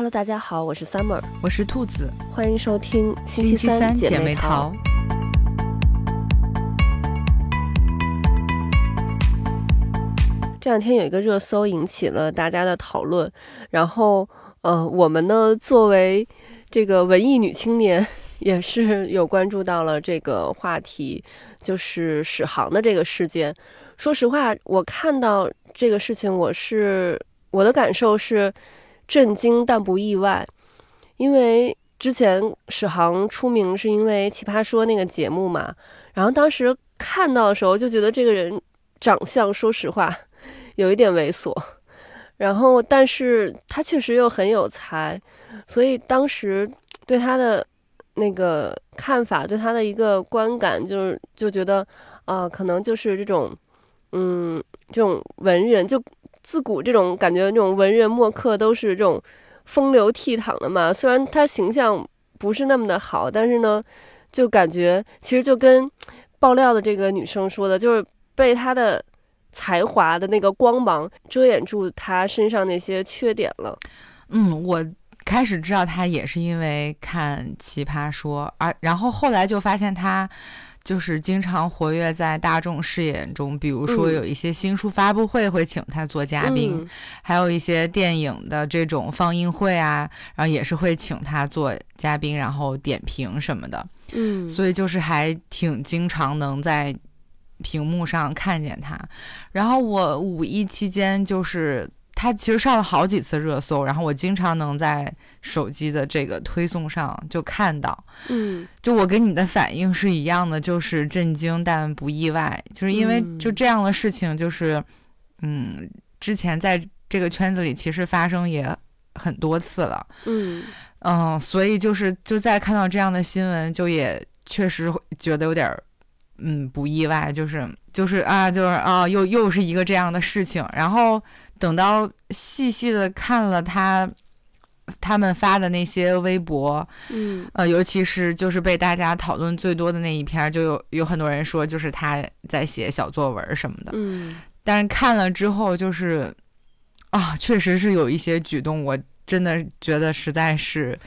Hello，大家好，我是 Summer，我是兔子，欢迎收听星期三姐妹淘。这两天有一个热搜引起了大家的讨论，然后呃，我们呢作为这个文艺女青年，也是有关注到了这个话题，就是史航的这个事件。说实话，我看到这个事情，我是我的感受是震惊但不意外，因为之前史航出名是因为《奇葩说》那个节目嘛，然后当时看到的时候就觉得这个人长相，说实话。有一点猥琐，然后，但是他确实又很有才，所以当时对他的那个看法，对他的一个观感，就是就觉得，啊，可能就是这种，嗯，这种文人，就自古这种感觉，这种文人墨客都是这种风流倜傥的嘛。虽然他形象不是那么的好，但是呢，就感觉其实就跟爆料的这个女生说的，就是被他的。才华的那个光芒遮掩住他身上那些缺点了。嗯，我开始知道他也是因为看《奇葩说》，而然后后来就发现他就是经常活跃在大众视野中，比如说有一些新书发布会会请他做嘉宾，还有一些电影的这种放映会啊，然后也是会请他做嘉宾，然后点评什么的。嗯，所以就是还挺经常能在。屏幕上看见他，然后我五一期间就是他其实上了好几次热搜，然后我经常能在手机的这个推送上就看到，嗯，就我跟你的反应是一样的，就是震惊但不意外，就是因为就这样的事情，就是嗯，之前在这个圈子里其实发生也很多次了，嗯嗯，所以就是就在看到这样的新闻，就也确实觉得有点。嗯，不意外，就是就是啊，就是啊，又又是一个这样的事情。然后等到细细的看了他他们发的那些微博，嗯，呃，尤其是就是被大家讨论最多的那一篇，就有有很多人说就是他在写小作文什么的，嗯。但是看了之后，就是啊，确实是有一些举动，我真的觉得实在是，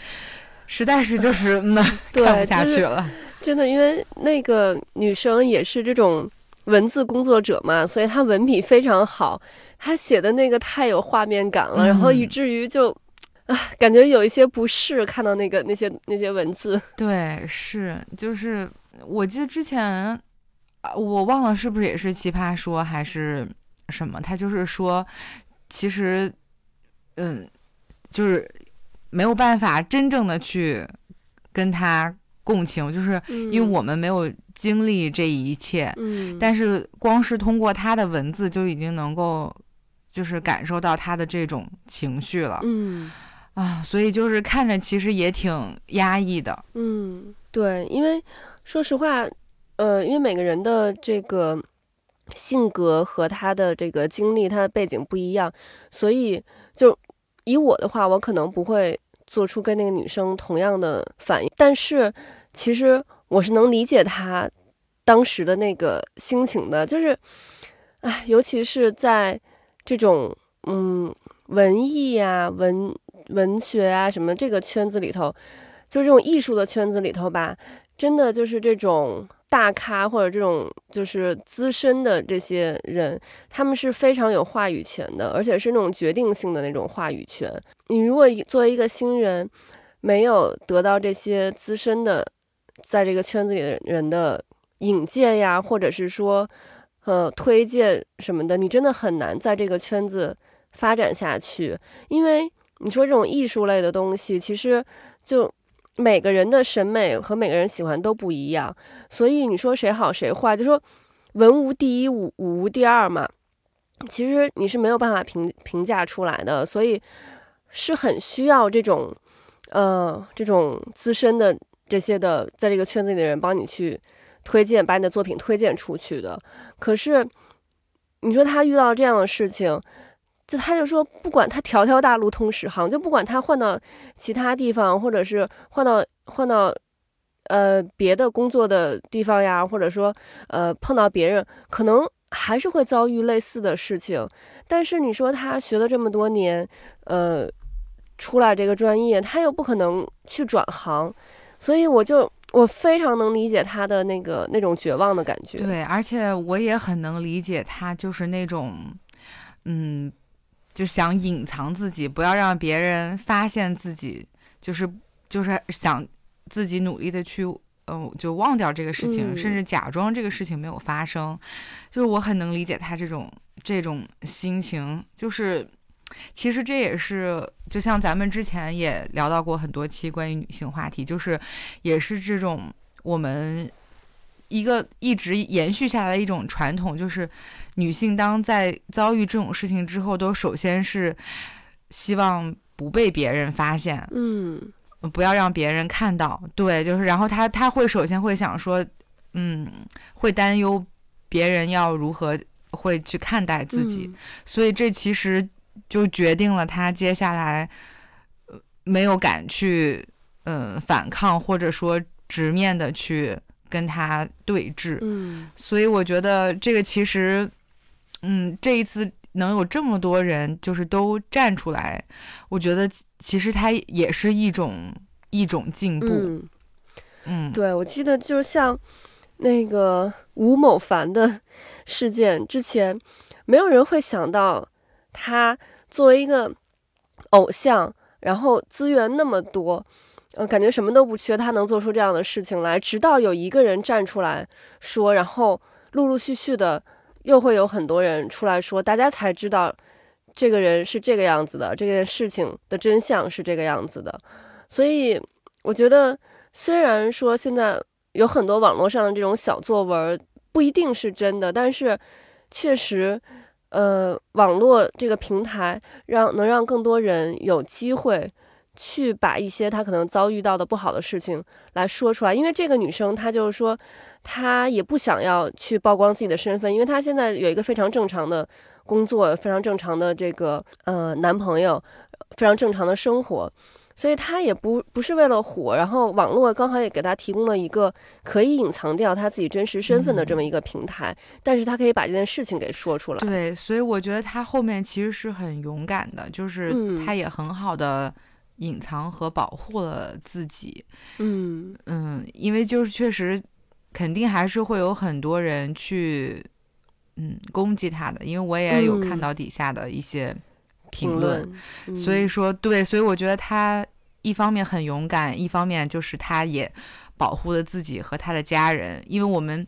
实在是就是 看不下去了。真的，因为那个女生也是这种文字工作者嘛，所以他文笔非常好，他写的那个太有画面感了，然后以至于就啊，感觉有一些不适，看到那个那些那些文字。对，是，就是我记得之前啊，我忘了是不是也是奇葩说还是什么，他就是说，其实，嗯，就是没有办法真正的去跟他。共情，就是因为我们没有经历这一切，嗯，但是光是通过他的文字就已经能够，就是感受到他的这种情绪了，嗯，啊，所以就是看着其实也挺压抑的，嗯，对，因为说实话，呃，因为每个人的这个性格和他的这个经历、他的背景不一样，所以就以我的话，我可能不会。做出跟那个女生同样的反应，但是其实我是能理解她当时的那个心情的，就是，哎，尤其是在这种嗯文艺啊、文文学啊什么这个圈子里头，就这种艺术的圈子里头吧，真的就是这种。大咖或者这种就是资深的这些人，他们是非常有话语权的，而且是那种决定性的那种话语权。你如果作为一个新人，没有得到这些资深的在这个圈子里的人的引荐呀，或者是说呃推荐什么的，你真的很难在这个圈子发展下去。因为你说这种艺术类的东西，其实就。每个人的审美和每个人喜欢都不一样，所以你说谁好谁坏，就说文无第一，武武无第二嘛。其实你是没有办法评评价出来的，所以是很需要这种，呃，这种资深的这些的在这个圈子里的人帮你去推荐，把你的作品推荐出去的。可是你说他遇到这样的事情。就他就说，不管他条条大路通史航，就不管他换到其他地方，或者是换到换到呃别的工作的地方呀，或者说呃碰到别人，可能还是会遭遇类似的事情。但是你说他学了这么多年，呃，出来这个专业，他又不可能去转行，所以我就我非常能理解他的那个那种绝望的感觉。对，而且我也很能理解他，就是那种，嗯，就想隐藏自己，不要让别人发现自己，就是就是想自己努力的去，嗯，就忘掉这个事情，嗯甚至假装这个事情没有发生。就是我很能理解他这种这种心情，就是其实这也是就像咱们之前也聊到过很多期关于女性话题，就是也是这种我们一个一直延续下来的一种传统，就是女性当在遭遇这种事情之后，都首先是希望不被别人发现，嗯不要让别人看到。对，就是然后她她会首先会想说，嗯，会担忧别人要如何会去看待自己，嗯所以这其实就决定了她接下来呃没有敢去嗯、反抗，或者说直面的去跟他对峙。嗯所以我觉得这个其实，嗯，这一次能有这么多人就是都站出来，我觉得其其实他也是一种一种进步。嗯，嗯，对，我记得就像那个吴某凡的事件之前，没有人会想到他作为一个偶像，然后资源那么多。呃，感觉什么都不缺，他能做出这样的事情来。直到有一个人站出来说，然后陆陆续续的又会有很多人出来说，大家才知道这个人是这个样子的，这件事情的真相是这个样子的。所以我觉得，虽然说现在有很多网络上的这种小作文不一定是真的，但是确实，呃，网络这个平台让能让更多人有机会去把一些她可能遭遇到的不好的事情来说出来。因为这个女生她就是说，她也不想要去曝光自己的身份，因为她现在有一个非常正常的工作，非常正常的这个呃男朋友，非常正常的生活。所以她也不不是为了火，然后网络刚好也给她提供了一个可以隐藏掉她自己真实身份的这么一个平台，但是她可以把这件事情给说出来。对，所以我觉得她后面其实是很勇敢的，就是她也很好的隐藏和保护了自己。嗯。嗯，因为就是确实，肯定还是会有很多人去嗯攻击他的，因为我也有看嗯。到底下的一些评论，所以说对，所以我觉得他一方面很勇敢，一方面就是他也保护了自己和他的家人，因为我们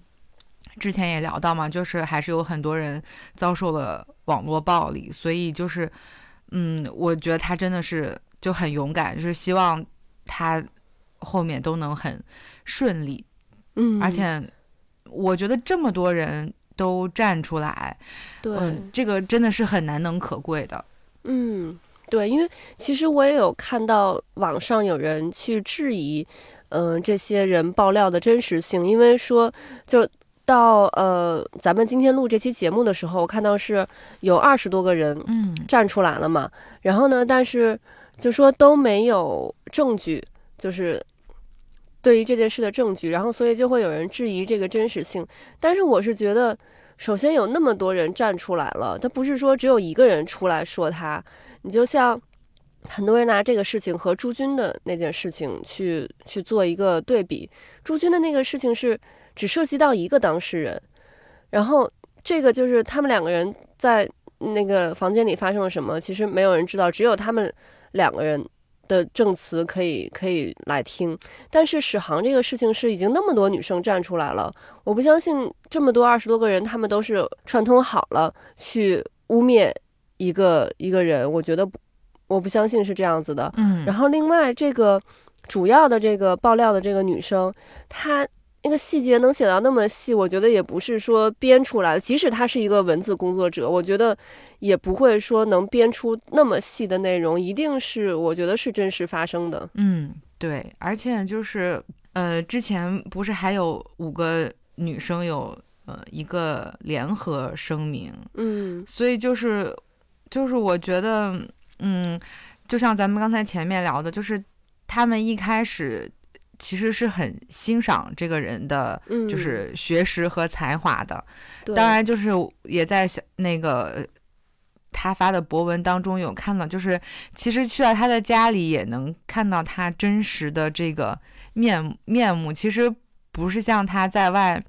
之前也聊到嘛，就是还是有很多人遭受了网络暴力，所以就是嗯，我觉得他真的是就很勇敢，就是希望他后面都能很顺利，嗯，而且我觉得这么多人都站出来，对，嗯，这个真的是很难能可贵的。嗯，对，因为其实我也有看到网上有人去质疑，嗯、这些人爆料的真实性，因为说就到呃，咱们今天录这期节目的时候，我看到是有二十多个人嗯。站出来了嘛，然后呢，但是就说都没有证据，就是对于这件事的证据，然后所以就会有人质疑这个真实性。但是我是觉得，首先有那么多人站出来了，他不是说只有一个人出来说他，你就像。很多人拿这个事情和朱军的那件事情去去做一个对比，朱军的那个事情是只涉及到一个当事人，然后这个就是他们两个人在那个房间里发生了什么，其实没有人知道，只有他们两个人的证词可以可以来听。但是史航这个事情是已经那么多女生站出来了，我不相信这么多二十多个人，他们都是串通好了去污蔑一个一个人，我觉得不，我不相信是这样子的。嗯，然后另外这个主要的这个爆料的这个女生，她那个细节能写到那么细，我觉得也不是说编出来的。即使他是一个文字工作者，我觉得也不会说能编出那么细的内容，一定是我觉得是真实发生的。嗯，对，而且就是呃，之前不是还有五个女生有呃一个联合声明，嗯所以就是就是我觉得，嗯，就像咱们刚才前面聊的，就是他们一开始其实是很欣赏这个人的，嗯，就是学识和才华的，对。当然就是也在想那个他发的博文当中有看到，就是其实去到他的家里也能看到他真实的这个面面目，其实不是像他在外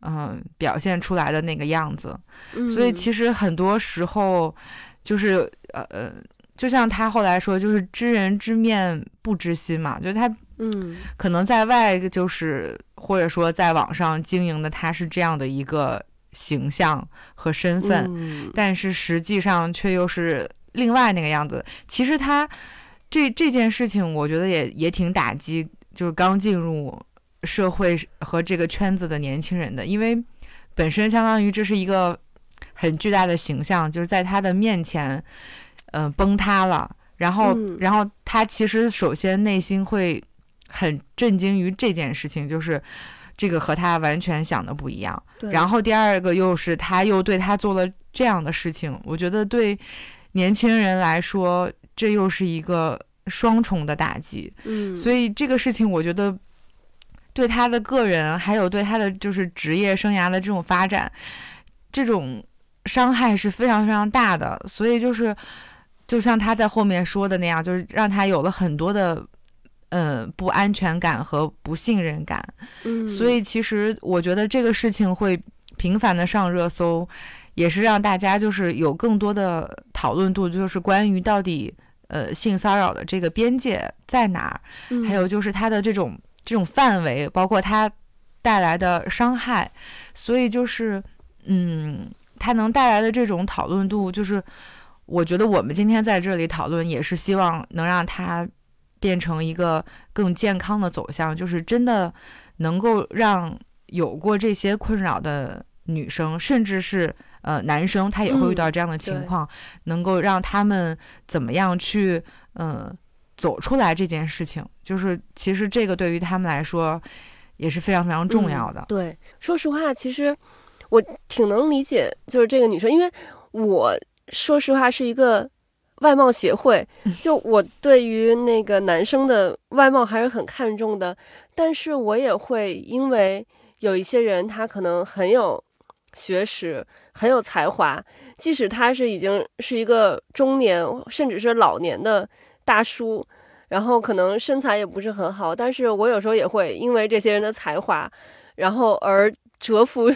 嗯表现出来的那个样子。所以其实很多时候就是呃呃，就像他后来说，就是知人知面不知心嘛，就是他嗯可能在外就是或者说在网上经营的他是这样的一个。形象和身份，但是实际上却又是另外那个样子。其实他这这件事情，我觉得也也挺打击，就是刚进入社会和这个圈子的年轻人的，因为本身相当于这是一个很巨大的形象，就是在他的面前，嗯，崩塌了。然后，然后他其实首先内心会很震惊于这件事情，就是。这个和他完全想的不一样。然后第二个又是他又对他做了这样的事情，我觉得对年轻人来说，这又是一个双重的打击。嗯，所以这个事情我觉得对他的个人，还有对他的就是职业生涯的这种发展，这种伤害是非常非常大的。所以就是就像他在后面说的那样，就是让他有了很多的。嗯，不安全感和不信任感，嗯，所以其实我觉得这个事情会频繁的上热搜，也是让大家就是有更多的讨论度，就是关于到底呃性骚扰的这个边界在哪儿，还有就是它的这种这种范围，包括它带来的伤害，所以就是嗯，它能带来的这种讨论度，就是我觉得我们今天在这里讨论，也是希望能让它。变成一个更健康的走向，就是真的能够让有过这些困扰的女生，甚至是呃男生，他也会遇到这样的情况，能够让他们怎么样去嗯走出来这件事情，就是其实这个对于他们来说也是非常非常重要的。对，说实话，其实我挺能理解，就是这个女生，因为我说实话是一个。外貌协会，就我对于那个男生的外貌还是很看重的，但是我也会因为有一些人他可能很有学识，很有才华，即使他是已经是一个中年甚至是老年的大叔，然后可能身材也不是很好，但是我有时候也会因为这些人的才华，然后而折服。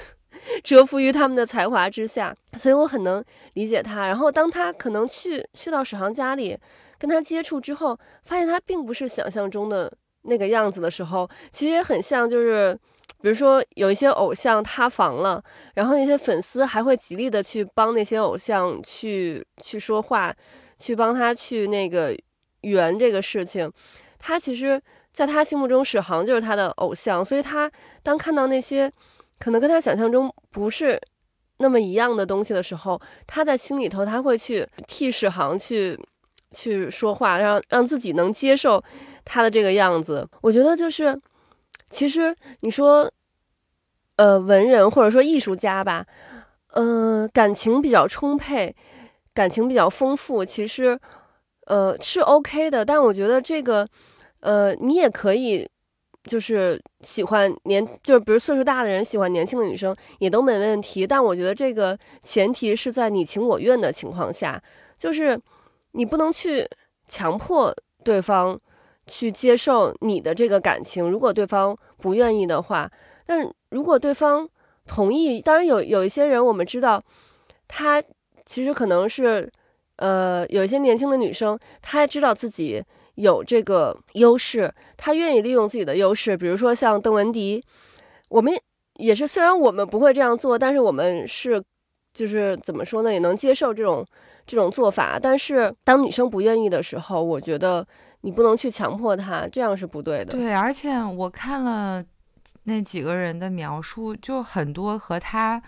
折服于他们的才华之下，所以我很能理解他。然后当他可能去去到史航家里，跟他接触之后，发现他并不是想象中的那个样子的时候，其实也很像，就是比如说有一些偶像塌房了，然后那些粉丝还会极力的去帮那些偶像去去说话，去帮他去那个圆这个事情。他其实在他心目中，史航就是他的偶像，所以他当看到那些。可能跟他想象中不是那么一样的东西的时候，他在心里头他会去替史航去去说话，让让自己能接受他的这个样子。我觉得就是，其实你说，呃，文人或者说艺术家吧，呃，感情比较充沛，感情比较丰富，其实呃是 OK 的。但我觉得这个，呃，你也可以。就是喜欢年，就是比如岁数大的人喜欢年轻的女生也都没问题，但我觉得这个前提是在你情我愿的情况下，就是你不能去强迫对方去接受你的这个感情。如果对方不愿意的话，但是如果对方同意，当然有有一些人我们知道，他其实可能是，呃，有一些年轻的女生，她知道自己。有这个优势，他愿意利用自己的优势，比如说像邓文迪，我们也是，虽然我们不会这样做，但是我们是，就是怎么说呢，也能接受这种这种做法。但是当女生不愿意的时候，我觉得你不能去强迫她，这样是不对的。对，而且我看了那几个人的描述，就很多和他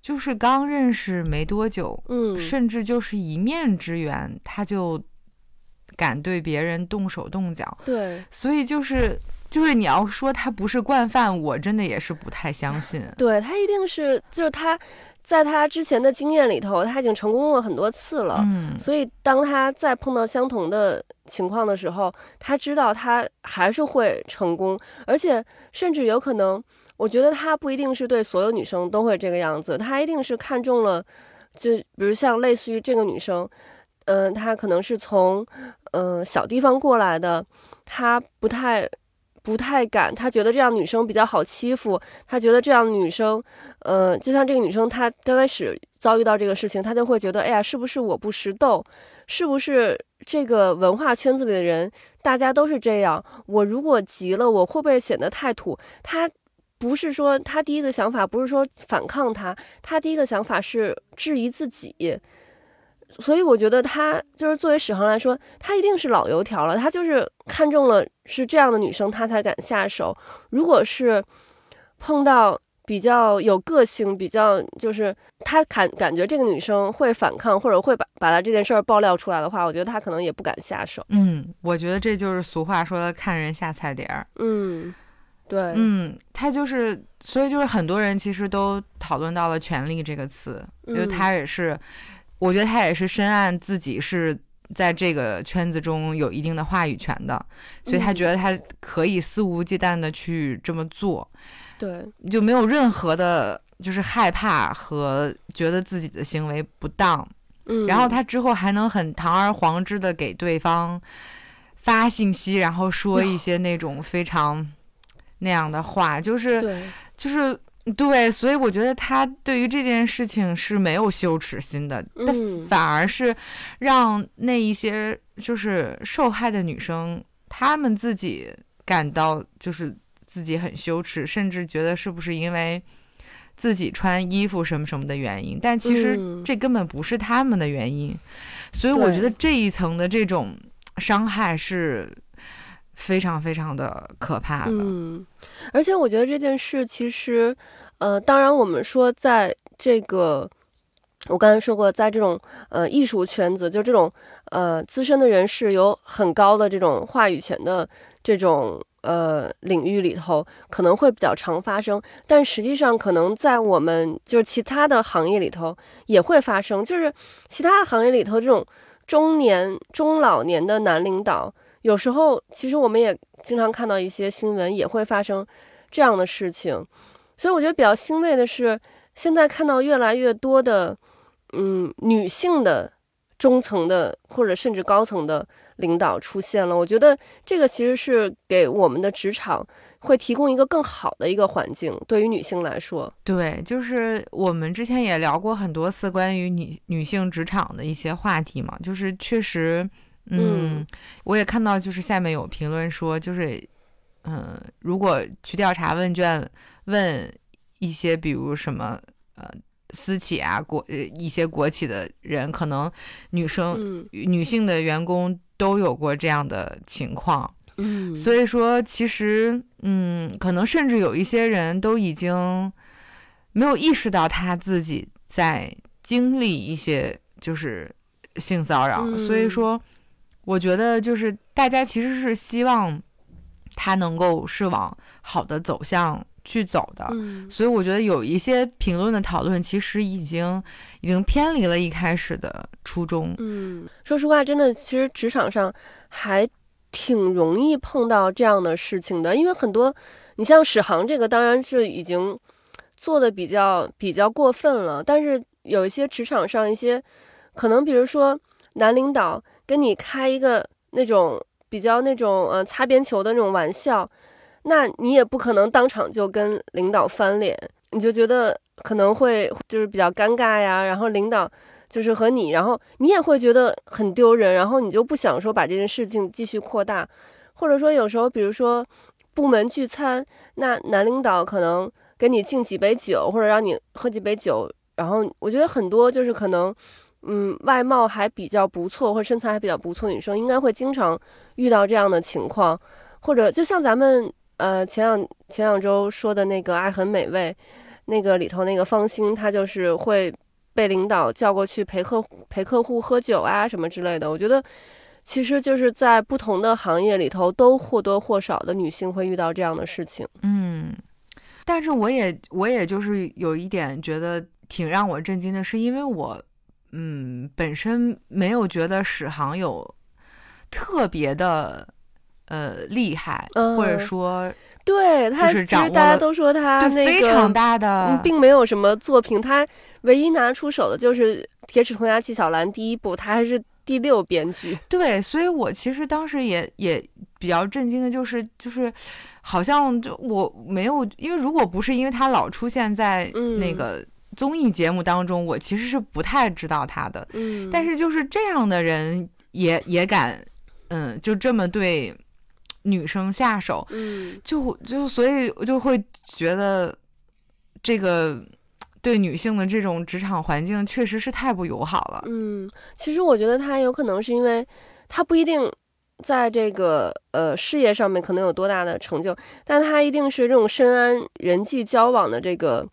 就是刚认识没多久，嗯，甚至就是一面之缘，他就。敢对别人动手动脚，对，所以就是就是你要说他不是惯犯，我真的也是不太相信。对他一定是，就是他在他之前的经验里头，他已经成功过很多次了，嗯，所以当他再碰到相同的情况的时候，他知道他还是会成功，而且甚至有可能，我觉得他不一定是对所有女生都会这个样子，他一定是看中了。就比如像类似于这个女生，嗯、她可能是从嗯、小地方过来的，她不太不太敢，她觉得这样女生比较好欺负，她觉得这样女生，呃，就像这个女生，她刚开始遭遇到这个事情，她就会觉得，哎呀，是不是我不识逗？是不是这个文化圈子里的人，大家都是这样？我如果急了，我会不会显得太土？她不是说她第一个想法不是说反抗他，她第一个想法是质疑自己。所以我觉得她就是作为史航来说，她一定是老油条了，她就是看中了是这样的女生，她才敢下手。如果是碰到比较有个性、比较就是他感感觉这个女生会反抗，或者会把把她这件事儿爆料出来的话，我觉得他可能也不敢下手。嗯，我觉得这就是俗话说的“看人下菜碟儿”。嗯，对，嗯，他就是，所以就是很多人其实都讨论到了“权力”这个词，因为嗯他也是，我觉得他也是深谙自己是在这个圈子中有一定的话语权的，所以他嗯。觉得他可以肆无忌惮的去这么做，对，就没有任何的，就是害怕和觉得自己的行为不当。嗯，然后他之后还能很堂而皇之的给对方发信息，然后说一些那种非常那样的话，就是，就是对，所以我觉得他对于这件事情是没有羞耻心的，但嗯，反而是让那一些就是受害的女生，她们自己感到就是自己很羞耻，甚至觉得是不是因为自己穿衣服什么什么的原因，但其实嗯这根本不是他们的原因，所以我觉得这一层的这种伤害是非常非常的可怕的。嗯，而且我觉得这件事其实，呃，当然我们说在这个，我刚才说过，在这种呃艺术圈子，就这种呃资深的人士有很高的这种话语权的这种呃领域里头，可能会比较常发生。但实际上，可能在我们就是其他的行业里头也会发生，就是其他的行业里头这种中年、中老年的男领导。有时候，其实我们也经常看到一些新闻，也会发生这样的事情。所以我觉得比较欣慰的是，现在看到越来越多的，嗯，女性的中层的或者甚至高层的领导出现了。我觉得这个其实是给我们的职场会提供一个更好的一个环境，对于女性来说。对，就是我们之前也聊过很多次关于女女性职场的一些话题嘛，就是确实，嗯，嗯。我也看到，就是下面有评论说，就是，嗯、如果去调查问卷问一些，比如什么，呃，私企啊，国呃一些国企的人，可能女生、嗯女性的员工都有过这样的情况，嗯，所以说，其实，嗯，可能甚至有一些人都已经没有意识到他自己在经历一些就是性骚扰，嗯所以说，我觉得就是大家其实是希望他能够是往好的走向去走的。嗯所以我觉得有一些评论的讨论，其实已经已经偏离了一开始的初衷。嗯，说实话，真的，其实职场上还挺容易碰到这样的事情的，因为很多，你像史航这个，当然是已经做的比较比较过分了，但是有一些职场上一些，可能比如说男领导跟你开一个那种比较那种呃擦边球的那种玩笑，那你也不可能当场就跟领导翻脸，你就觉得可能会就是比较尴尬呀，然后领导。就是和你，然后你也会觉得很丢人，然后你就不想说把这件事情继续扩大，或者说有时候，比如说部门聚餐，那男领导可能给你敬几杯酒，或者让你喝几杯酒，然后我觉得很多就是可能，嗯，外貌还比较不错或者身材还比较不错女生，应该会经常遇到这样的情况，或者就像咱们呃前两前两周说的那个《爱很美味》，那个里头那个方心，她就是会。被领导叫过去陪客陪客户喝酒啊什么之类的，我觉得其实就是在不同的行业里头，都或多或少的女性会遇到这样的事情。嗯，但是我也我也就是有一点觉得挺让我震惊的，是因为我嗯本身没有觉得史航有特别的呃厉害，或者嗯说对他，是其实大家都说他那个非常大的，并没有什么作品，他唯一拿出手的就是《铁齿铜牙纪晓岚》第一部，他还是第六编剧。对，所以我其实当时也也比较震惊的，就是就是好像就我没有，因为如果不是因为他老出现在那个综艺节目当中，我其实是不太知道他的。嗯，但是就是这样的人也也敢，嗯，就这么对。女生下手，嗯，就就所以就会觉得这个对女性的这种职场环境确实是太不友好了。嗯，其实我觉得他有可能是因为他不一定在这个呃事业上面可能有多大的成就，但他一定是这种深谙人际交往的这个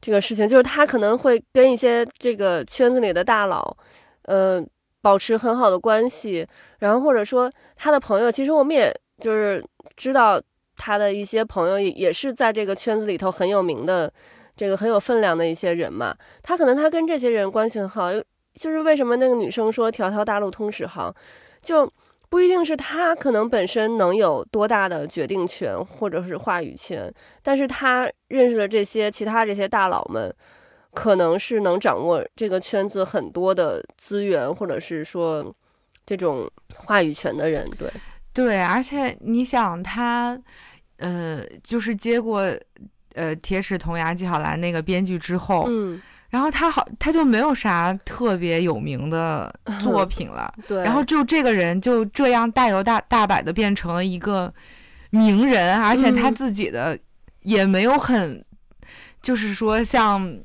这个事情，就是他可能会跟一些这个圈子里的大佬，呃，保持很好的关系，然后或者说他的朋友，其实我们也。就是知道他的一些朋友也是在这个圈子里头很有名的，这个很有分量的一些人嘛。他可能他跟这些人关系很好，就是为什么那个女生说条条大路通史航，就不一定是他可能本身能有多大的决定权或者是话语权，但是他认识的这些其他这些大佬们，可能是能掌握这个圈子很多的资源，或者是说这种话语权的人，对。对，而且你想他，呃，就是接过呃《铁齿铜牙纪晓岚》那个编剧之后，嗯，然后他好他就没有啥特别有名的作品了，对，然后就这个人就这样大摇大大摆的变成了一个名人，而且他自己的也没有很，就是说像。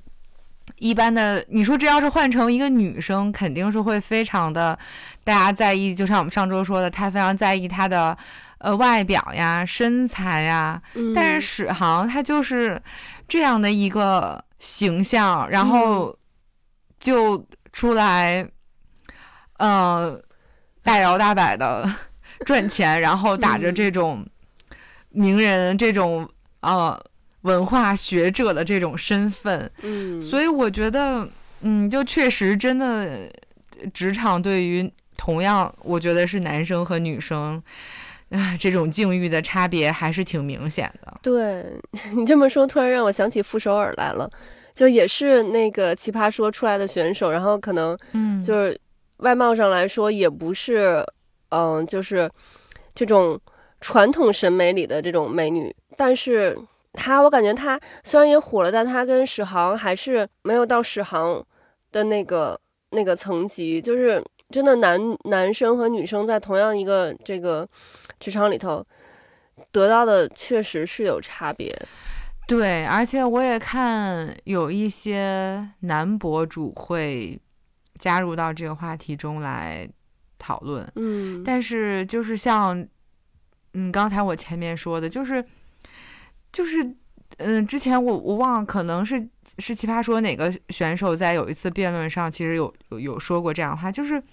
一般的，你说这要是换成一个女生，肯定是会非常的，大家在意。就像我们上周说的，她非常在意她的呃外表呀、身材呀。但是史航他就是这样的一个形象，然后就出来，呃，大摇大摆的 赚钱，然后打着这种名人这种呃。文化学者的这种身份，嗯，所以我觉得，嗯，就确实真的，职场对于同样，我觉得是男生和女生，啊，这种境遇的差别还是挺明显的。对 你这么说，突然让我想起傅首尔来了，就也是那个奇葩说出来的选手，然后可能，嗯，就是外貌上来说也不是，嗯，就是这种传统审美里的这种美女，但是。她，我感觉她虽然也火了，但她跟史航还是没有到史航的那个那个层级。就是真的，男男生和女生在同样一个这个职场里头得到的确实是有差别。对，而且我也看有一些男博主会加入到这个话题中来讨论。嗯，但是就是像嗯，刚才我前面说的，就是。就是，嗯，之前我我忘了，可能是是奇葩说哪个选手在有一次辩论上，其实有有有说过这样的话，就是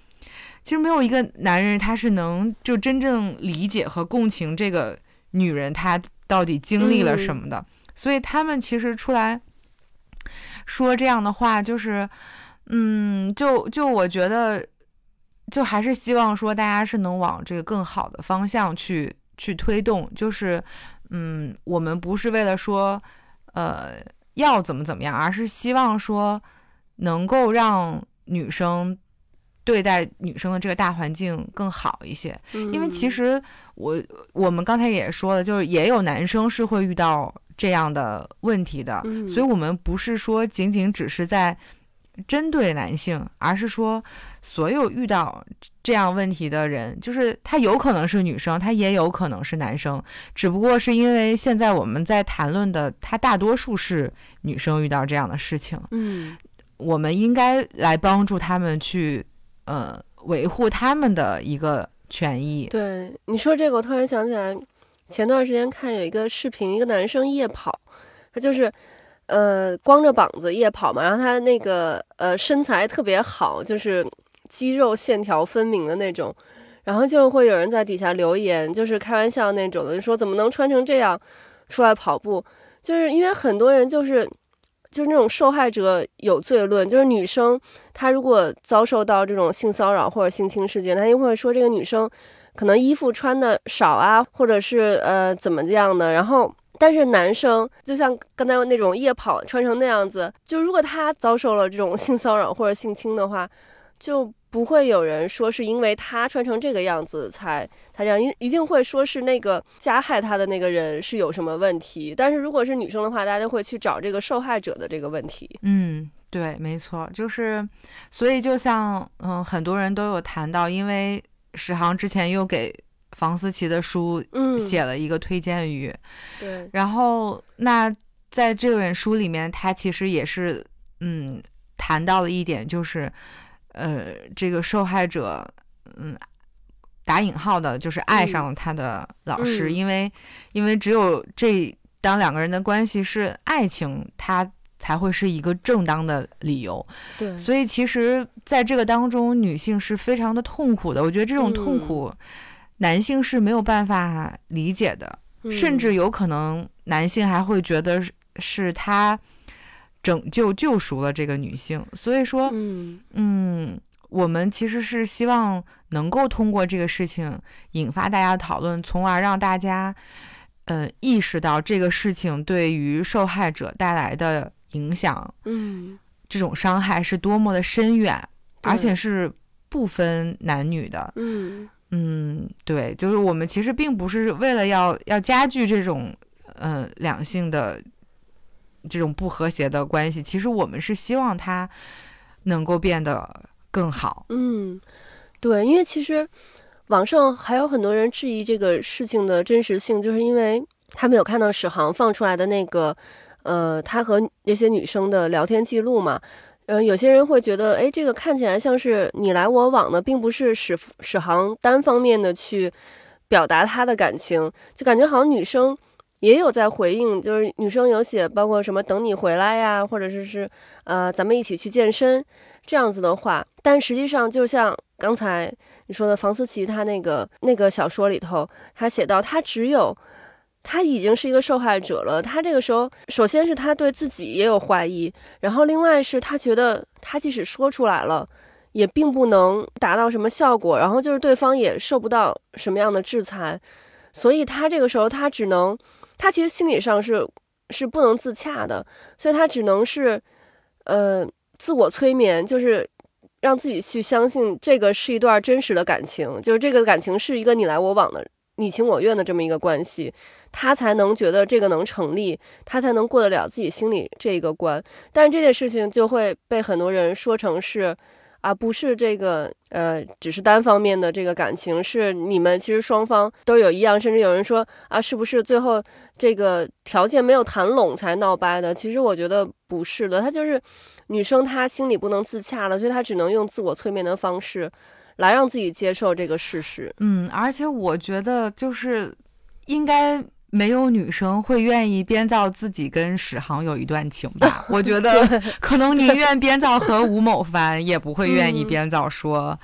其实没有一个男人他是能就真正理解和共情这个女人她到底经历了什么的，所以他们其实出来说这样的话，就是，嗯，就就我觉得，就还是希望说大家是能往这个更好的方向去去推动，就是。嗯，我们不是为了说，呃，要怎么怎么样，而是希望说，能够让女生对待女生的这个大环境更好一些。因为其实我我们刚才也说了，就是也有男生是会遇到这样的问题的，所以我们不是说仅仅只是在。针对男性，而是说所有遇到这样问题的人，就是他有可能是女生，他也有可能是男生，只不过是因为现在我们在谈论的，他大多数是女生遇到这样的事情。嗯，我们应该来帮助他们去，呃，维护他们的一个权益。对你说这个，我突然想起来，前段时间看有一个视频，一个男生夜跑，他就是。呃，光着膀子夜跑嘛，然后他那个呃身材特别好，就是肌肉线条分明的那种，然后就会有人在底下留言，就是开玩笑那种的，就说怎么能穿成这样出来跑步？就是因为很多人就是就是那种受害者有罪论，就是女生她如果遭受到这种性骚扰或者性侵事件，她一定会说这个女生可能衣服穿的少啊，或者是呃怎么这样的，然后。但是男生就像刚才那种夜跑穿成那样子，就如果他遭受了这种性骚扰或者性侵的话，就不会有人说是因为他穿成这个样子才他这样，一一定会说是那个加害他的那个人是有什么问题。但是如果是女生的话，大家就会去找这个受害者的这个问题。嗯，对，没错，就是所以就像嗯，很多人都有谈到，因为史航之前又给。房思琪的书写了一个推荐语，对，然后那在这本书里面，他其实也是嗯谈到了一点，就是呃这个受害者嗯打引号的，就是爱上了他的老师，因为因为只有这当两个人的关系是爱情，他才会是一个正当的理由，对，所以其实在这个当中，女性是非常的痛苦的，我觉得这种痛苦。男性是没有办法理解的，甚至有可能男性还会觉得是他拯救救赎了这个女性。所以说，嗯，我们其实是希望能够通过这个事情引发大家的讨论，从而让大家呃意识到这个事情对于受害者带来的影响，嗯，这种伤害是多么的深远，而且是不分男女的，嗯。嗯，对，就是我们其实并不是为了要要加剧这种，呃，两性的这种不和谐的关系，其实我们是希望它能够变得更好。嗯，对，因为其实网上还有很多人质疑这个事情的真实性，就是因为他们有看到史航放出来的那个，呃，他和那些女生的聊天记录嘛。嗯，有些人会觉得，哎，这个看起来像是你来我往的，并不是史史航单方面的去表达他的感情，就感觉好像女生也有在回应，就是女生有写，包括什么等你回来呀，或者是是呃咱们一起去健身这样子的话，但实际上就像刚才你说的，房思琪他那个那个小说里头，他写到他只有。他已经是一个受害者了。他这个时候，首先是他对自己也有怀疑，然后另外是他觉得他即使说出来了，也并不能达到什么效果，然后就是对方也受不到什么样的制裁，所以他这个时候他只能，他其实心理上是是不能自洽的，所以他只能是，呃，自我催眠，就是让自己去相信这个是一段真实的感情，就是这个感情是一个你来我往的。你情我愿的这么一个关系，他才能觉得这个能成立，他才能过得了自己心里这一个关。但是这件事情就会被很多人说成是，啊，不是这个，呃，只是单方面的这个感情，是你们其实双方都有一样，甚至有人说，啊，是不是最后这个条件没有谈拢才闹掰的？其实我觉得不是的，他就是女生她心里不能自洽了，所以她只能用自我催眠的方式。来让自己接受这个事实。嗯，而且我觉得就是应该没有女生会愿意编造自己跟史航有一段情吧？我觉得可能宁愿编造和吴某凡，也不会愿意编造说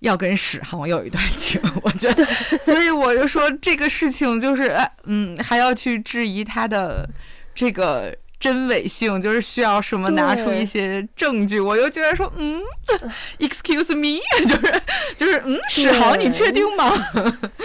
要跟史航有一段情。我觉得，所以我就说这个事情就是，嗯，还要去质疑他的这个。真伪性就是需要什么拿出一些证据，我又觉得说，嗯，excuse me，就是就是嗯，史航，你确定吗？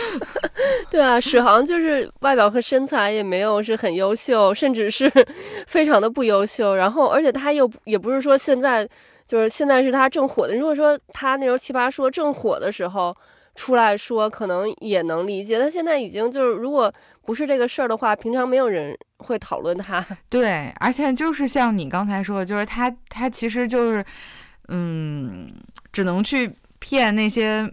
对啊，史航就是外表和身材也没有是很优秀，甚至是 非常的不优秀。然后，而且他又也不是说现在就是现在是他正火的。如果说他那时候奇葩说正火的时候。出来说可能也能理解，他现在已经就是，如果不是这个事儿的话，平常没有人会讨论他。对，而且就是像你刚才说的，就是他他其实就是，嗯，只能去骗那些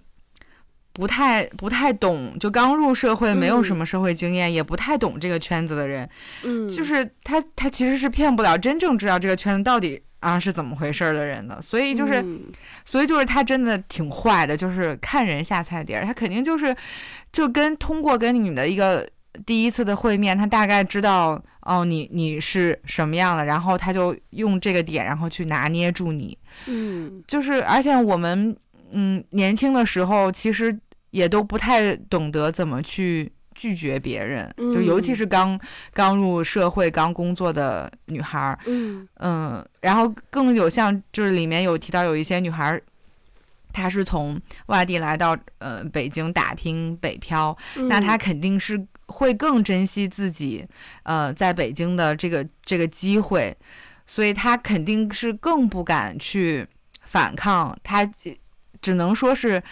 不太不太懂，就刚入社会没有什么社会经验，也不太懂这个圈子的人。嗯，就是他他其实是骗不了真正知道这个圈子到底。啊，是怎么回事的人的？所以就是，所以就是他真的挺坏的，就是看人下菜碟儿。他肯定就是，就跟通过跟你的一个第一次的会面，他大概知道哦，你你是什么样的，然后他就用这个点，然后去拿捏住你。嗯，就是而且我们嗯年轻的时候，其实也都不太懂得怎么去。拒绝别人，就尤其是刚刚入社会、刚工作的女孩儿，嗯嗯，然后更有像就是里面有提到有一些女孩儿，他是从外地来到呃北京打拼北漂，那他肯定是会更珍惜自己呃在北京的这个这个机会，所以他肯定是更不敢去反抗，他只能说是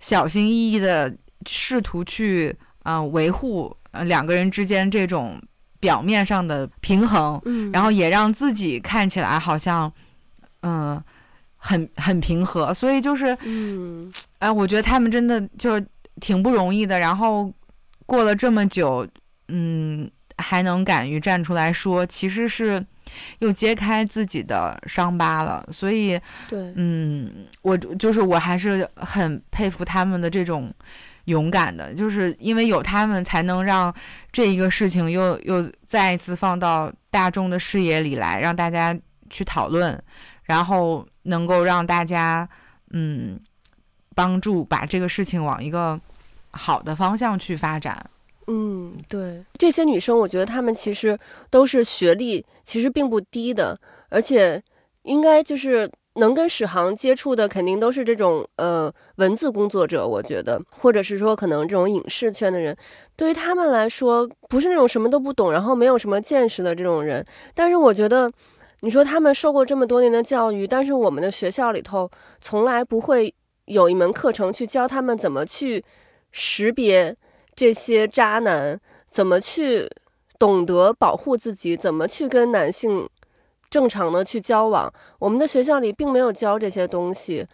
小心翼翼的试图去呃维护呃两个人之间这种表面上的平衡，然后也让自己看起来好像嗯。很很平和，所以就是，嗯，哎，我觉得他们真的就挺不容易的。然后过了这么久，嗯，还能敢于站出来说，其实是又揭开自己的伤疤了。所以，对，嗯，我就是我还是很佩服他们的这种勇敢的，就是因为有他们，才能让这一个事情又又再一次放到大众的视野里来，让大家去讨论。然后能够让大家，嗯，帮助把这个事情往一个好的方向去发展。嗯，对，这些女生，我觉得她们其实都是学历其实并不低的，而且应该就是能跟史航接触的，肯定都是这种呃文字工作者。我觉得，或者是说可能这种影视圈的人，对于他们来说，不是那种什么都不懂，然后没有什么见识的这种人。但是我觉得。你说他们受过这么多年的教育，但是我们的学校里头从来不会有一门课程去教他们怎么去识别这些渣男，怎么去懂得保护自己，怎么去跟男性正常的去交往。我们的学校里并没有教这些东西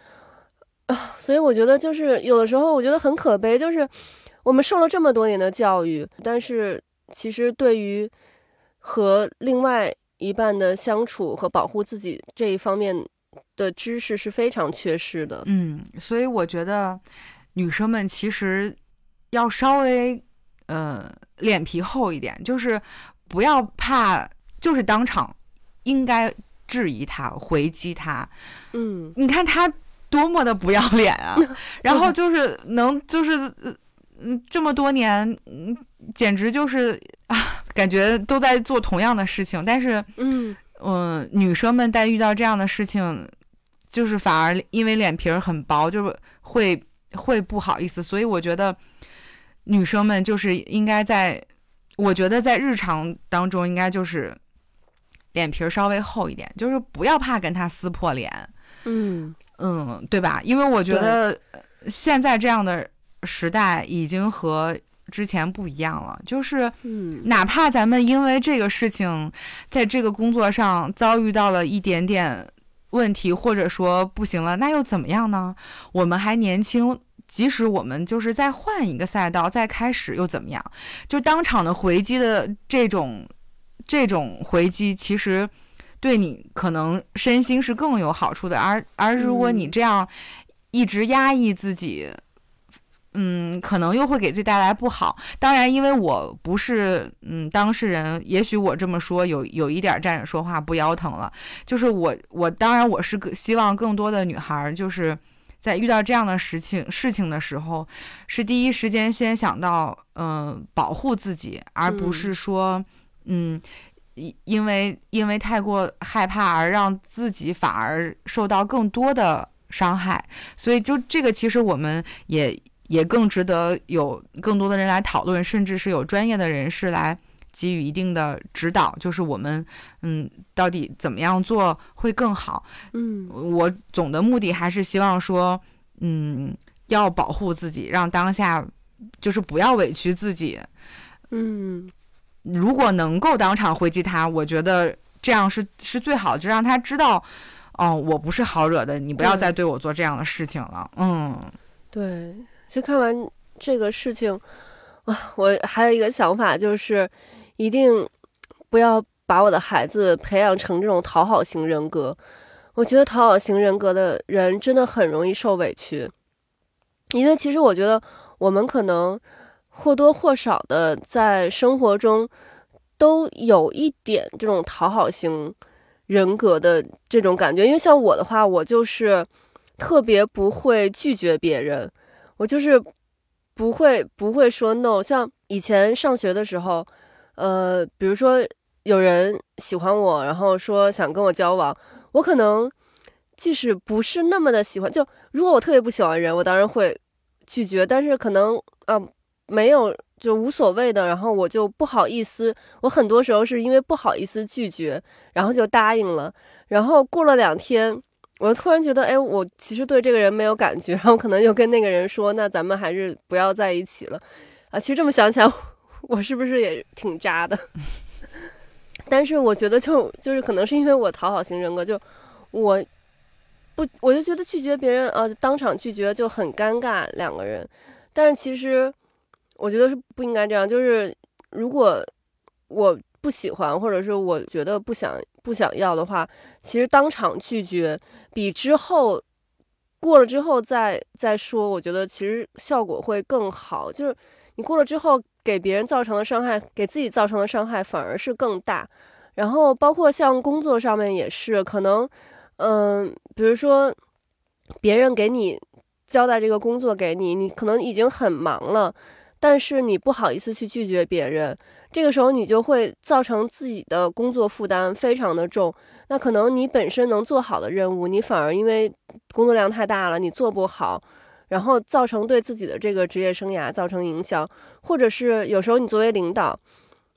啊，所以我觉得就是有的时候我觉得很可悲，就是我们受了这么多年的教育，但是其实对于和另外。一半的相处和保护自己这一方面的知识是非常缺失的。嗯，所以我觉得女生们其实要稍微呃脸皮厚一点，就是不要怕，就是当场应该质疑他、回击他。嗯，你看他多么的不要脸啊！然后就是能就是嗯这么多年，嗯，简直就是啊。感觉都在做同样的事情，但是，嗯嗯，女生们在遇到这样的事情，就是反而因为脸皮儿很薄，就是会会不好意思。所以我觉得，女生们就是应该在，我觉得在日常当中应该就是脸皮儿稍微厚一点，就是不要怕跟他撕破脸。嗯嗯，对吧？因为我觉得现在这样的时代已经和。之前不一样了，就是，嗯，哪怕咱们因为这个事情，在这个工作上遭遇到了一点点问题，或者说不行了，那又怎么样呢？我们还年轻，即使我们就是再换一个赛道再开始又怎么样？就当场的回击的这种，这种回击，其实对你可能身心是更有好处的。而而如果你这样一直压抑自己。嗯，可能又会给自己带来不好。当然，因为我不是嗯当事人，也许我这么说有有一点站着说话不腰疼了。就是我我当然我是希望更多的女孩就是在遇到这样的事情事情的时候，是第一时间先想到嗯保护自己，而不是说嗯因因为因为太过害怕而让自己反而受到更多的伤害。所以就这个，其实我们也。也更值得有更多的人来讨论，甚至是有专业的人士来给予一定的指导，就是我们嗯，到底怎么样做会更好？嗯，我总的目的还是希望说，嗯，要保护自己，让当下就是不要委屈自己。嗯，如果能够当场回击他，我觉得这样是是最好，就让他知道，哦，我不是好惹的，你不要再对我做这样的事情了。嗯，对。就看完这个事情，啊，我还有一个想法，就是一定不要把我的孩子培养成这种讨好型人格。我觉得讨好型人格的人真的很容易受委屈，因为其实我觉得我们可能或多或少的在生活中都有一点这种讨好型人格的这种感觉。因为像我的话，我就是特别不会拒绝别人。我就是不会不会说 no，像以前上学的时候，呃，比如说有人喜欢我，然后说想跟我交往，我可能即使不是那么的喜欢，就如果我特别不喜欢人，我当然会拒绝，但是可能啊没有就无所谓的，然后我就不好意思，我很多时候是因为不好意思拒绝，然后就答应了，然后过了两天。我突然觉得，哎，我其实对这个人没有感觉，然后可能就跟那个人说，那咱们还是不要在一起了，啊，其实这么想起来，我是不是也挺渣的？但是我觉得，就就是可能是因为我讨好型人格，就我不，我就觉得拒绝别人，呃，当场拒绝就很尴尬，两个人。但是其实我觉得是不应该这样，就是如果我。不喜欢，或者是我觉得不想不想要的话，其实当场拒绝比之后过了之后再再说，我觉得其实效果会更好。就是你过了之后给别人造成的伤害，给自己造成的伤害反而是更大。然后包括像工作上面也是，可能嗯，比如说别人给你交代这个工作给你，你可能已经很忙了，但是你不好意思去拒绝别人。这个时候你就会造成自己的工作负担非常的重，那可能你本身能做好的任务，你反而因为工作量太大了，你做不好，然后造成对自己的这个职业生涯造成影响，或者是有时候你作为领导，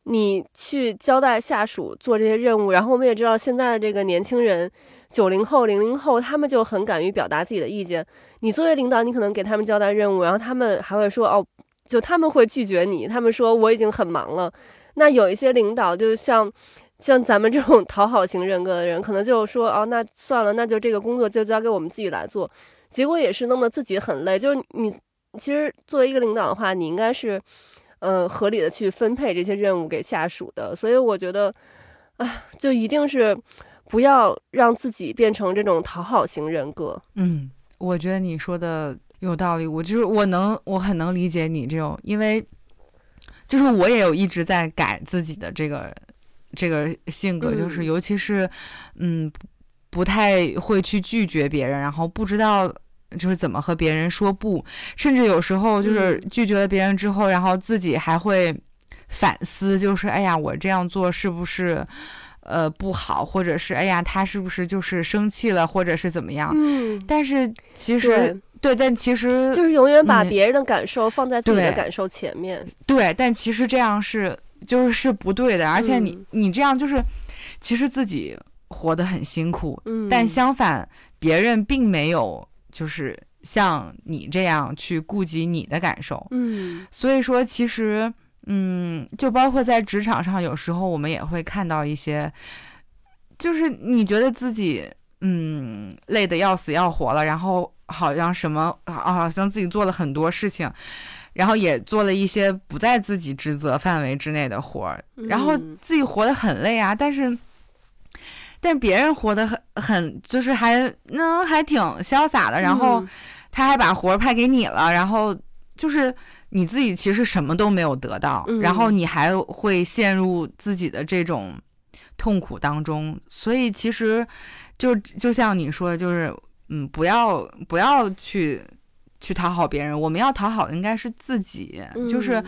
你去交代下属做这些任务，然后我们也知道现在的这个年轻人，九零后、零零后，他们就很敢于表达自己的意见，你作为领导，你可能给他们交代任务，然后他们还会说哦。就他们会拒绝你，他们说我已经很忙了。那有一些领导，就像像咱们这种 讨好型人格的人，可能就说哦，那算了，那就这个工作就交给我们自己来做。结果也是弄得自己很累。就是你其实作为一个领导的话，你应该是呃合理的去分配这些任务给下属的。所以我觉得，啊，就一定是不要让自己变成这种讨好型人格。嗯，我觉得你说的。有道理，我就是我能，我很能理解你这种，因为就是我也有一直在改自己的这个这个性格，就是尤其是嗯，不太会去拒绝别人，然后不知道就是怎么和别人说不，甚至有时候就是拒绝了别人之后，然后自己还会反思，就是哎呀，我这样做是不是呃不好，或者是哎呀，他是不是就是生气了，或者是怎么样？嗯，但是其实。对，但其实就是永远把别人的感受放在自己的感受前面。对，但其实这样是就是是不对的，而且你你这样就是，其实自己活得很辛苦。嗯。但相反，别人并没有就是像你这样去顾及你的感受。嗯。所以说，其实嗯，就包括在职场上，有时候我们也会看到一些，就是你觉得自己嗯累得要死要活了，然后。好像什么啊，好像自己做了很多事情，然后也做了一些不在自己职责范围之内的活儿，然后自己活得很累啊。但是，但别人活得很很，就是还那还挺潇洒的。然后他还把活儿派给你了，然后就是你自己其实什么都没有得到，然后你还会陷入自己的这种痛苦当中。所以其实就就像你说的，就是。嗯，不要不要去去讨好别人，我们要讨好的应该是自己，就是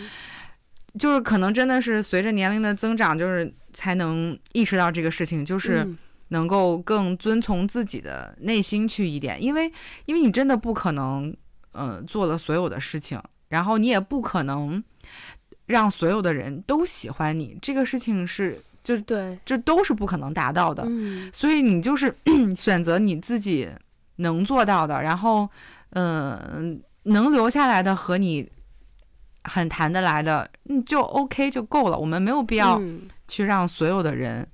就是可能真的是随着年龄的增长，就是才能意识到这个事情，就是能够更遵从自己的内心去一点，因为因为你真的不可能，呃，做了所有的事情，然后你也不可能让所有的人都喜欢你，这个事情是就是对，这都是不可能达到的，嗯，所以你就是 选择你自己。能做到的，然后，嗯，能留下来的和你很谈得来的，嗯，就 OK 就够了。我们没有必要去让所有的人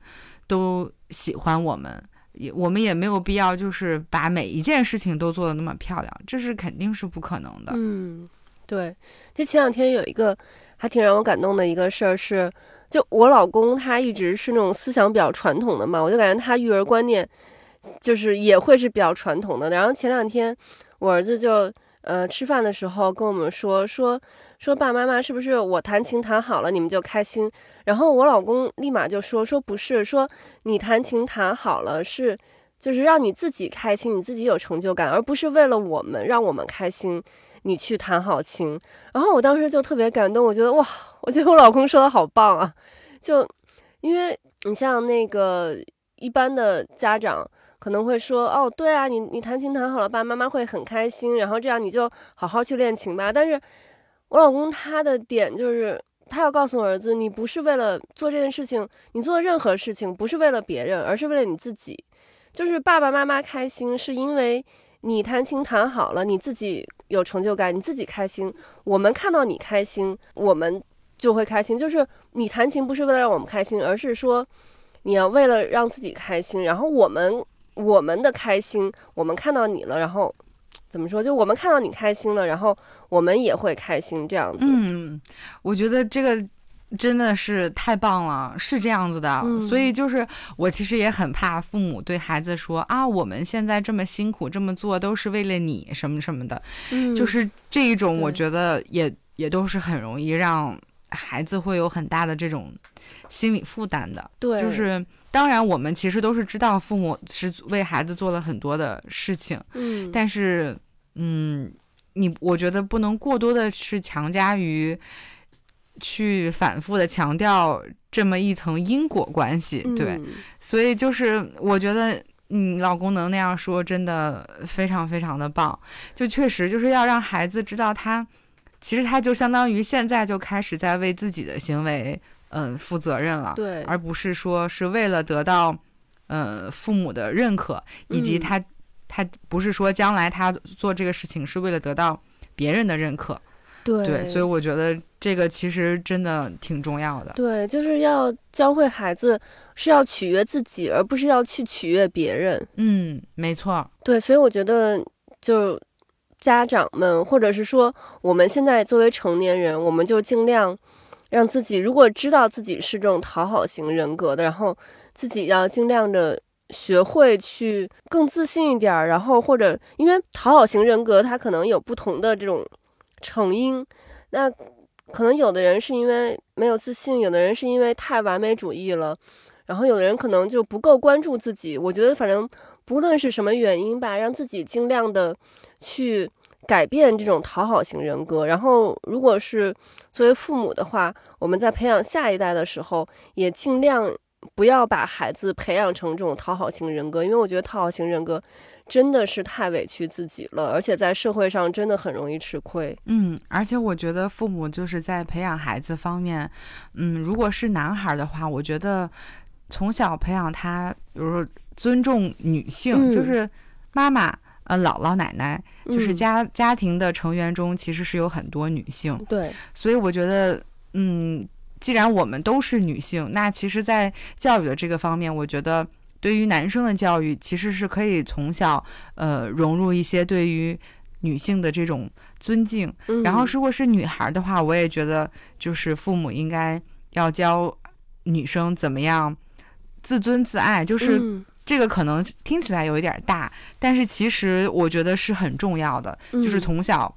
都喜欢我们，也我们也没有必要就是把每一件事情都做得那么漂亮，这是肯定是不可能的。嗯，对。就前两天有一个还挺让我感动的一个事儿是，就我老公他一直是那种思想比较传统的嘛，我就感觉他育儿观念。就是也会是比较传统的。然后前两天我儿子就呃吃饭的时候跟我们说说说爸爸妈妈是不是我弹琴弹好了你们就开心？然后我老公立马就说说不是，说你弹琴弹好了是就是让你自己开心，你自己有成就感，而不是为了我们让我们开心你去弹好琴。然后我当时就特别感动，我觉得哇，我觉得我老公说的好棒啊！就因为你像那个一般的家长。可能会说，哦，对啊，你你弹琴弹好了，爸爸妈妈会很开心，然后这样你就好好去练琴吧。但是我老公他的点就是，他要告诉儿子，你不是为了做这件事情，你做任何事情不是为了别人，而是为了你自己。就是爸爸妈妈开心，是因为你弹琴弹好了，你自己有成就感，你自己开心。我们看到你开心，我们就会开心。就是你弹琴不是为了让我们开心，而是说你要为了让自己开心。然后我们我们的开心，我们看到你了，然后怎么说？就我们看到你开心了，然后我们也会开心，这样子。嗯，我觉得这个。真的是太棒了，是这样子的，所以就是我其实也很怕父母对孩子说啊，我们现在这么辛苦这么做都是为了你什么什么的，就是这一种，我觉得也也都是很容易让孩子会有很大的这种心理负担的。对，就是当然我们其实都是知道父母是为孩子做了很多的事情，嗯，但是嗯，你我觉得不能过多的是强加于。去反复的强调这么一层因果关系，对，所以就是我觉得你老公能那样说，真的非常非常的棒。就确实就是要让孩子知道，他其实他就相当于现在就开始在为自己的行为，嗯，负责任了，对，而不是说是为了得到，呃，父母的认可，以及他他不是说将来他做这个事情是为了得到别人的认可。对，所以我觉得这个其实真的挺重要的。对，就是要教会孩子是要取悦自己，而不是要去取悦别人。嗯，没错。对，所以我觉得，就家长们，或者是说我们现在作为成年人，我们就尽量让自己，如果知道自己是这种讨好型人格的，然后自己要尽量的学会去更自信一点儿。然后或者因为讨好型人格，它可能有不同的这种。成因，那可能有的人是因为没有自信，有的人是因为太完美主义了，然后有的人可能就不够关注自己。我觉得反正不论是什么原因吧，让自己尽量的去改变这种讨好型人格。然后，如果是作为父母的话，我们在培养下一代的时候，也尽量。不要把孩子培养成这种讨好型人格，因为我觉得讨好型人格真的是太委屈自己了，而且在社会上真的很容易吃亏。嗯，而且我觉得父母就是在培养孩子方面，嗯，如果是男孩的话，我觉得从小培养他，比如说尊重女性，就是妈妈、呃姥姥、奶奶，就是家家庭的成员中其实是有很多女性。对，所以我觉得，嗯。既然我们都是女性，那其实，在教育的这个方面，我觉得对于男生的教育，其实是可以从小呃融入一些对于女性的这种尊敬。然后，如果是女孩的话，我也觉得就是父母应该要教女生怎么样自尊自爱。就是这个可能听起来有一点大，但是其实我觉得是很重要的。就是从小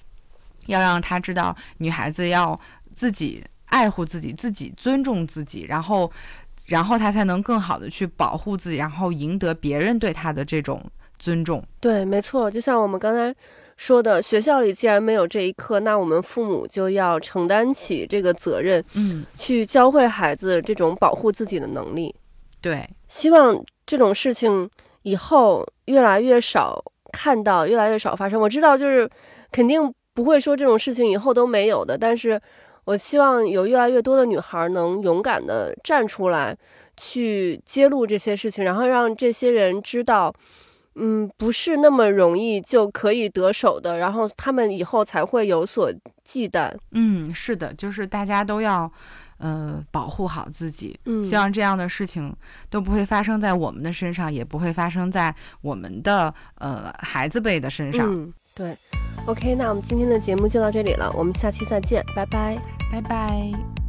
要让她知道，女孩子要自己。爱护自己，自己尊重自己，然后，然后他才能更好的去保护自己，然后赢得别人对他的这种尊重。对，没错，就像我们刚才说的，学校里既然没有这一课，那我们父母就要承担起这个责任，嗯，去教会孩子这种保护自己的能力。对，希望这种事情以后越来越少看到，越来越少发生。我知道，就是肯定不会说这种事情以后都没有的，但是。我希望有越来越多的女孩能勇敢的站出来，去揭露这些事情，然后让这些人知道，嗯，不是那么容易就可以得手的，然后他们以后才会有所忌惮。嗯，是的，就是大家都要，呃，保护好自己。嗯，希望这样的事情都不会发生在我们的身上，也不会发生在我们的呃孩子辈的身上。嗯，对。OK，那我们今天的节目就到这里了，我们下期再见，拜拜，拜拜。